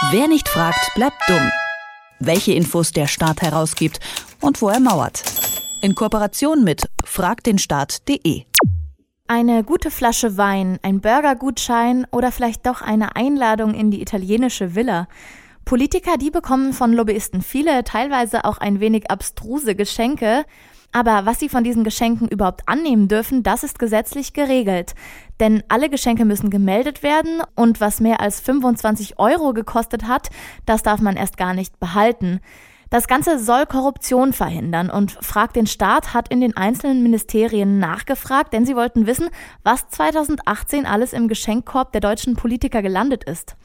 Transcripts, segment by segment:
Wer nicht fragt, bleibt dumm. Welche Infos der Staat herausgibt und wo er mauert. In Kooperation mit fragdenstaat.de. Eine gute Flasche Wein, ein Burgergutschein oder vielleicht doch eine Einladung in die italienische Villa. Politiker, die bekommen von Lobbyisten viele, teilweise auch ein wenig abstruse Geschenke. Aber was sie von diesen Geschenken überhaupt annehmen dürfen, das ist gesetzlich geregelt. Denn alle Geschenke müssen gemeldet werden und was mehr als 25 Euro gekostet hat, das darf man erst gar nicht behalten. Das Ganze soll Korruption verhindern und Frag den Staat hat in den einzelnen Ministerien nachgefragt, denn sie wollten wissen, was 2018 alles im Geschenkkorb der deutschen Politiker gelandet ist.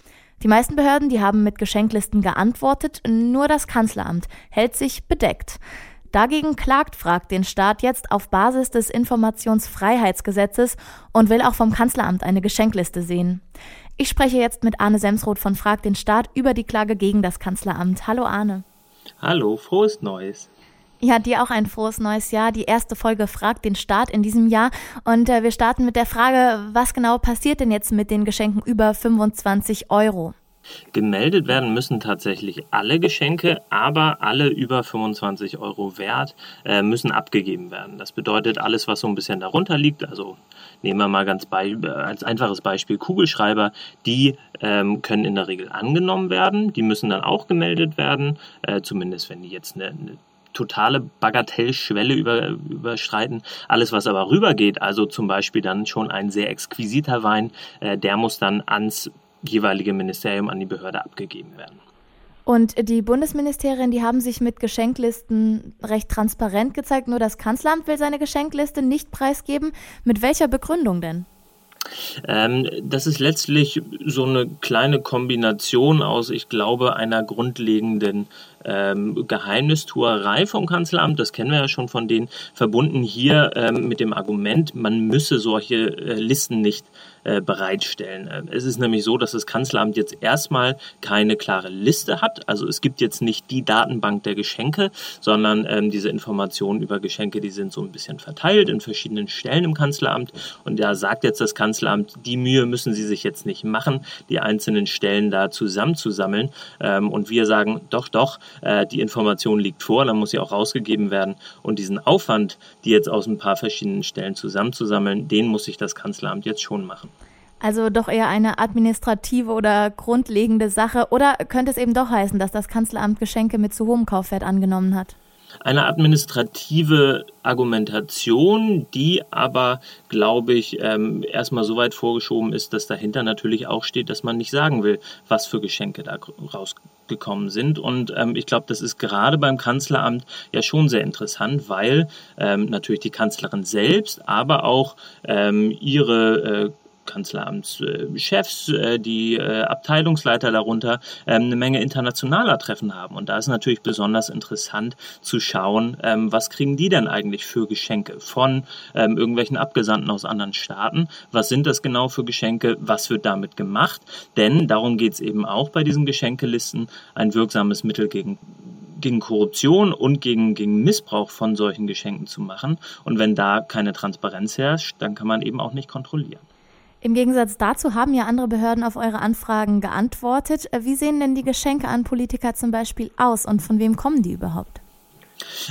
Die meisten Behörden, die haben mit Geschenklisten geantwortet, nur das Kanzleramt hält sich bedeckt. Dagegen klagt Frag den Staat jetzt auf Basis des Informationsfreiheitsgesetzes und will auch vom Kanzleramt eine Geschenkliste sehen. Ich spreche jetzt mit Arne Semsroth von Frag den Staat über die Klage gegen das Kanzleramt. Hallo Arne. Hallo, frohes Neues. Ja, dir auch ein frohes neues Jahr. Die erste Folge fragt den Staat in diesem Jahr. Und äh, wir starten mit der Frage, was genau passiert denn jetzt mit den Geschenken über 25 Euro? Gemeldet werden müssen tatsächlich alle Geschenke, aber alle über 25 Euro wert äh, müssen abgegeben werden. Das bedeutet, alles, was so ein bisschen darunter liegt, also nehmen wir mal ganz bei, als einfaches Beispiel Kugelschreiber, die ähm, können in der Regel angenommen werden, die müssen dann auch gemeldet werden, äh, zumindest wenn die jetzt eine, eine totale Bagatellschwelle über, überschreiten. Alles, was aber rübergeht, also zum Beispiel dann schon ein sehr exquisiter Wein, äh, der muss dann ans jeweilige Ministerium an die Behörde abgegeben werden. Und die Bundesministerien, die haben sich mit Geschenklisten recht transparent gezeigt. Nur das Kanzleramt will seine Geschenkliste nicht preisgeben. Mit welcher Begründung denn? Ähm, das ist letztlich so eine kleine Kombination aus, ich glaube, einer grundlegenden ähm, Geheimnistuerei vom Kanzleramt, das kennen wir ja schon von denen, verbunden hier ähm, mit dem Argument, man müsse solche äh, Listen nicht äh, bereitstellen. Äh, es ist nämlich so, dass das Kanzleramt jetzt erstmal keine klare Liste hat. Also es gibt jetzt nicht die Datenbank der Geschenke, sondern ähm, diese Informationen über Geschenke, die sind so ein bisschen verteilt in verschiedenen Stellen im Kanzleramt. Und da sagt jetzt das Kanzleramt, die Mühe müssen sie sich jetzt nicht machen, die einzelnen Stellen da zusammenzusammeln. Ähm, und wir sagen, doch, doch, äh, die Information liegt vor, dann muss sie auch rausgegeben werden. Und diesen Aufwand, die jetzt aus ein paar verschiedenen Stellen zusammenzusammeln, den muss sich das Kanzleramt jetzt schon machen. Also doch eher eine administrative oder grundlegende Sache. Oder könnte es eben doch heißen, dass das Kanzleramt Geschenke mit zu hohem Kaufwert angenommen hat? Eine administrative Argumentation, die aber, glaube ich, ähm, erstmal so weit vorgeschoben ist, dass dahinter natürlich auch steht, dass man nicht sagen will, was für Geschenke da rausgekommen sind. Und ähm, ich glaube, das ist gerade beim Kanzleramt ja schon sehr interessant, weil ähm, natürlich die Kanzlerin selbst, aber auch ähm, ihre äh, Kanzleramtschefs, äh, die äh, Abteilungsleiter darunter ähm, eine Menge internationaler Treffen haben. Und da ist natürlich besonders interessant zu schauen, ähm, was kriegen die denn eigentlich für Geschenke von ähm, irgendwelchen Abgesandten aus anderen Staaten? Was sind das genau für Geschenke? Was wird damit gemacht? Denn darum geht es eben auch bei diesen Geschenkelisten, ein wirksames Mittel gegen gegen Korruption und gegen, gegen Missbrauch von solchen Geschenken zu machen. Und wenn da keine Transparenz herrscht, dann kann man eben auch nicht kontrollieren. Im Gegensatz dazu haben ja andere Behörden auf eure Anfragen geantwortet. Äh, wie sehen denn die Geschenke an Politiker zum Beispiel aus und von wem kommen die überhaupt?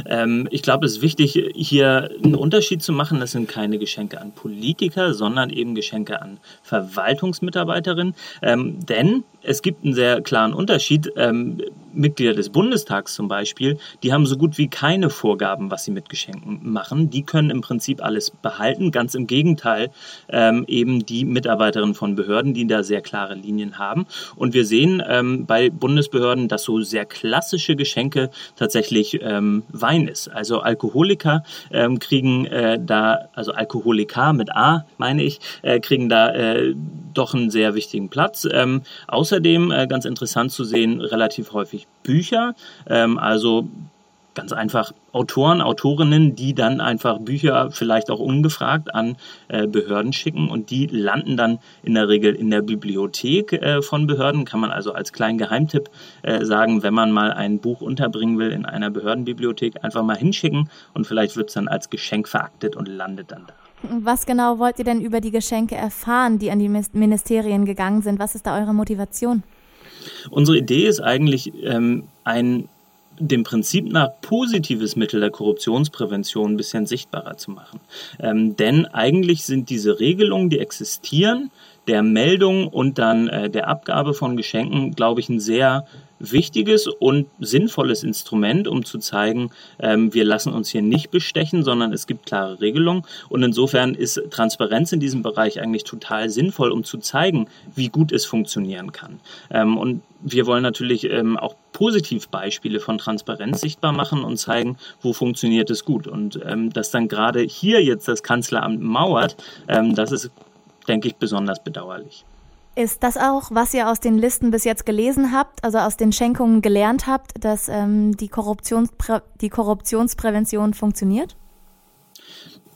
Ähm, ich glaube, es ist wichtig, hier einen Unterschied zu machen. Das sind keine Geschenke an Politiker, sondern eben Geschenke an Verwaltungsmitarbeiterinnen. Ähm, denn es gibt einen sehr klaren Unterschied. Ähm, Mitglieder des Bundestags zum Beispiel, die haben so gut wie keine Vorgaben, was sie mit Geschenken machen. Die können im Prinzip alles behalten. Ganz im Gegenteil, ähm, eben die Mitarbeiterinnen von Behörden, die da sehr klare Linien haben. Und wir sehen ähm, bei Bundesbehörden, dass so sehr klassische Geschenke tatsächlich ähm, Wein ist. Also Alkoholiker ähm, kriegen äh, da, also Alkoholiker mit A, meine ich, äh, kriegen da äh, doch einen sehr wichtigen Platz. Ähm, außer Außerdem äh, ganz interessant zu sehen, relativ häufig Bücher, ähm, also ganz einfach Autoren, Autorinnen, die dann einfach Bücher vielleicht auch ungefragt an äh, Behörden schicken und die landen dann in der Regel in der Bibliothek äh, von Behörden. Kann man also als kleinen Geheimtipp äh, sagen, wenn man mal ein Buch unterbringen will in einer Behördenbibliothek, einfach mal hinschicken und vielleicht wird es dann als Geschenk veraktet und landet dann da. Was genau wollt ihr denn über die Geschenke erfahren, die an die Ministerien gegangen sind? Was ist da eure Motivation? Unsere Idee ist eigentlich ähm, ein dem Prinzip nach positives Mittel der Korruptionsprävention ein bisschen sichtbarer zu machen. Ähm, denn eigentlich sind diese Regelungen, die existieren, der Meldung und dann äh, der Abgabe von Geschenken, glaube ich, ein sehr wichtiges und sinnvolles Instrument, um zu zeigen, ähm, wir lassen uns hier nicht bestechen, sondern es gibt klare Regelungen. Und insofern ist Transparenz in diesem Bereich eigentlich total sinnvoll, um zu zeigen, wie gut es funktionieren kann. Ähm, und wir wollen natürlich ähm, auch Positivbeispiele von Transparenz sichtbar machen und zeigen, wo funktioniert es gut. Und ähm, dass dann gerade hier jetzt das Kanzleramt mauert, ähm, das ist, denke ich, besonders bedauerlich. Ist das auch, was ihr aus den Listen bis jetzt gelesen habt, also aus den Schenkungen gelernt habt, dass ähm, die, Korruptionsprä die Korruptionsprävention funktioniert?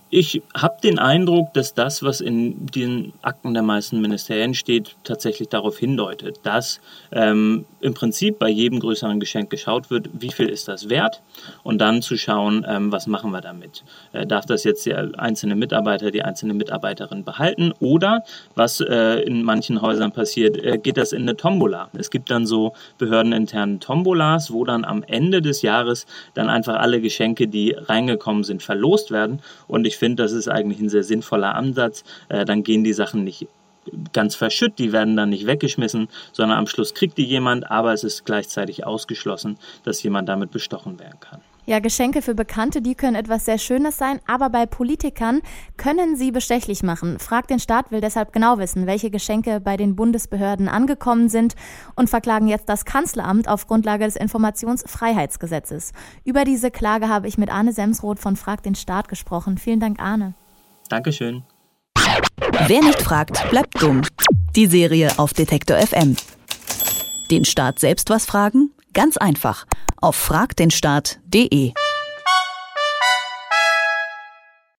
Ich habe den Eindruck, dass das, was in den Akten der meisten Ministerien steht, tatsächlich darauf hindeutet, dass ähm, im Prinzip bei jedem größeren Geschenk geschaut wird, wie viel ist das wert und dann zu schauen, ähm, was machen wir damit. Äh, darf das jetzt der einzelne Mitarbeiter, die einzelne Mitarbeiterin behalten oder was äh, in manchen Häusern passiert, äh, geht das in eine Tombola. Es gibt dann so behördeninterne Tombolas, wo dann am Ende des Jahres dann einfach alle Geschenke, die reingekommen sind, verlost werden und ich finde, das ist eigentlich ein sehr sinnvoller Ansatz. Äh, dann gehen die Sachen nicht ganz verschütt, die werden dann nicht weggeschmissen, sondern am Schluss kriegt die jemand, aber es ist gleichzeitig ausgeschlossen, dass jemand damit bestochen werden kann. Ja, Geschenke für Bekannte, die können etwas sehr Schönes sein, aber bei Politikern können sie bestechlich machen. Fragt den Staat will deshalb genau wissen, welche Geschenke bei den Bundesbehörden angekommen sind und verklagen jetzt das Kanzleramt auf Grundlage des Informationsfreiheitsgesetzes. Über diese Klage habe ich mit Arne Semsroth von Frag den Staat gesprochen. Vielen Dank, Arne. Dankeschön. Wer nicht fragt, bleibt dumm. Die Serie auf Detektor FM. Den Staat selbst was fragen? Ganz einfach auf fragdenstaat.de.